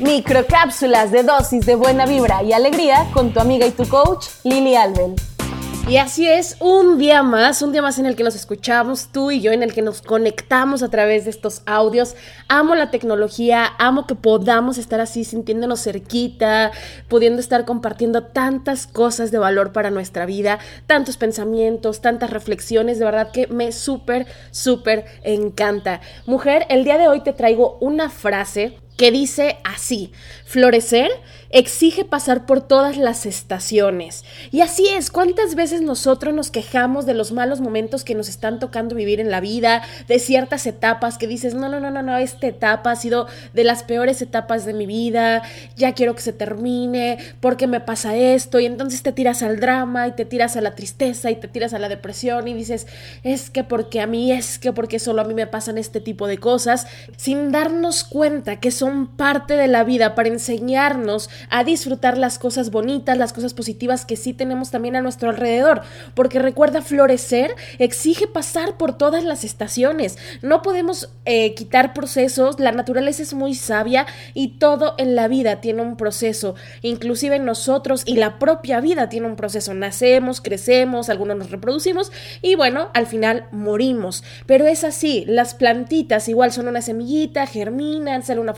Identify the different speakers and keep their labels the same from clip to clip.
Speaker 1: Microcápsulas de dosis de buena vibra y alegría con tu amiga y tu coach, Lili Albel.
Speaker 2: Y así es, un día más, un día más en el que nos escuchamos tú y yo, en el que nos conectamos a través de estos audios. Amo la tecnología, amo que podamos estar así sintiéndonos cerquita, pudiendo estar compartiendo tantas cosas de valor para nuestra vida, tantos pensamientos, tantas reflexiones, de verdad que me súper, súper encanta. Mujer, el día de hoy te traigo una frase que dice así, florecer exige pasar por todas las estaciones. Y así es, ¿cuántas veces nosotros nos quejamos de los malos momentos que nos están tocando vivir en la vida, de ciertas etapas que dices, no, no, no, no, no, esta etapa ha sido de las peores etapas de mi vida, ya quiero que se termine, porque me pasa esto, y entonces te tiras al drama y te tiras a la tristeza y te tiras a la depresión y dices, es que porque a mí, es que porque solo a mí me pasan este tipo de cosas, sin darnos cuenta que son parte de la vida para enseñarnos a disfrutar las cosas bonitas, las cosas positivas que sí tenemos también a nuestro alrededor. Porque recuerda, florecer exige pasar por todas las estaciones. No podemos eh, quitar procesos, la naturaleza es muy sabia y todo en la vida tiene un proceso. Inclusive nosotros y la propia vida tiene un proceso. Nacemos, crecemos, algunos nos reproducimos y bueno, al final morimos. Pero es así, las plantitas igual son una semillita, germinan, sale una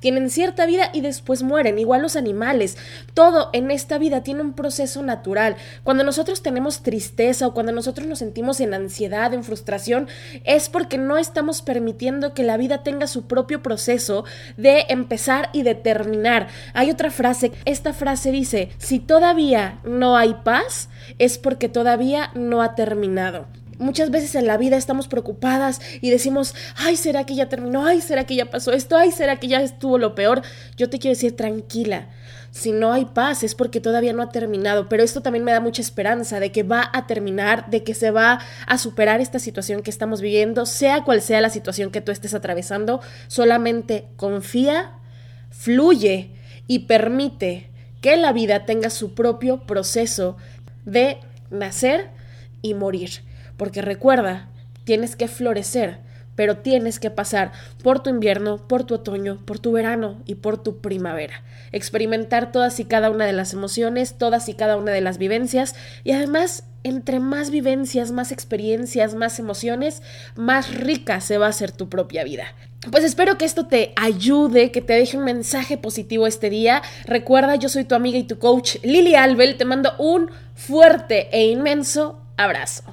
Speaker 2: tienen cierta vida y después mueren igual los animales. Todo en esta vida tiene un proceso natural. Cuando nosotros tenemos tristeza o cuando nosotros nos sentimos en ansiedad, en frustración, es porque no estamos permitiendo que la vida tenga su propio proceso de empezar y de terminar. Hay otra frase, esta frase dice, si todavía no hay paz, es porque todavía no ha terminado. Muchas veces en la vida estamos preocupadas y decimos, ay, ¿será que ya terminó? Ay, ¿será que ya pasó esto? Ay, ¿será que ya estuvo lo peor? Yo te quiero decir, tranquila, si no hay paz es porque todavía no ha terminado, pero esto también me da mucha esperanza de que va a terminar, de que se va a superar esta situación que estamos viviendo, sea cual sea la situación que tú estés atravesando, solamente confía, fluye y permite que la vida tenga su propio proceso de nacer y morir. Porque recuerda, tienes que florecer, pero tienes que pasar por tu invierno, por tu otoño, por tu verano y por tu primavera. Experimentar todas y cada una de las emociones, todas y cada una de las vivencias y además entre más vivencias, más experiencias, más emociones, más rica se va a hacer tu propia vida. Pues espero que esto te ayude, que te deje un mensaje positivo este día. Recuerda, yo soy tu amiga y tu coach Lili Albel. Te mando un fuerte e inmenso abrazo.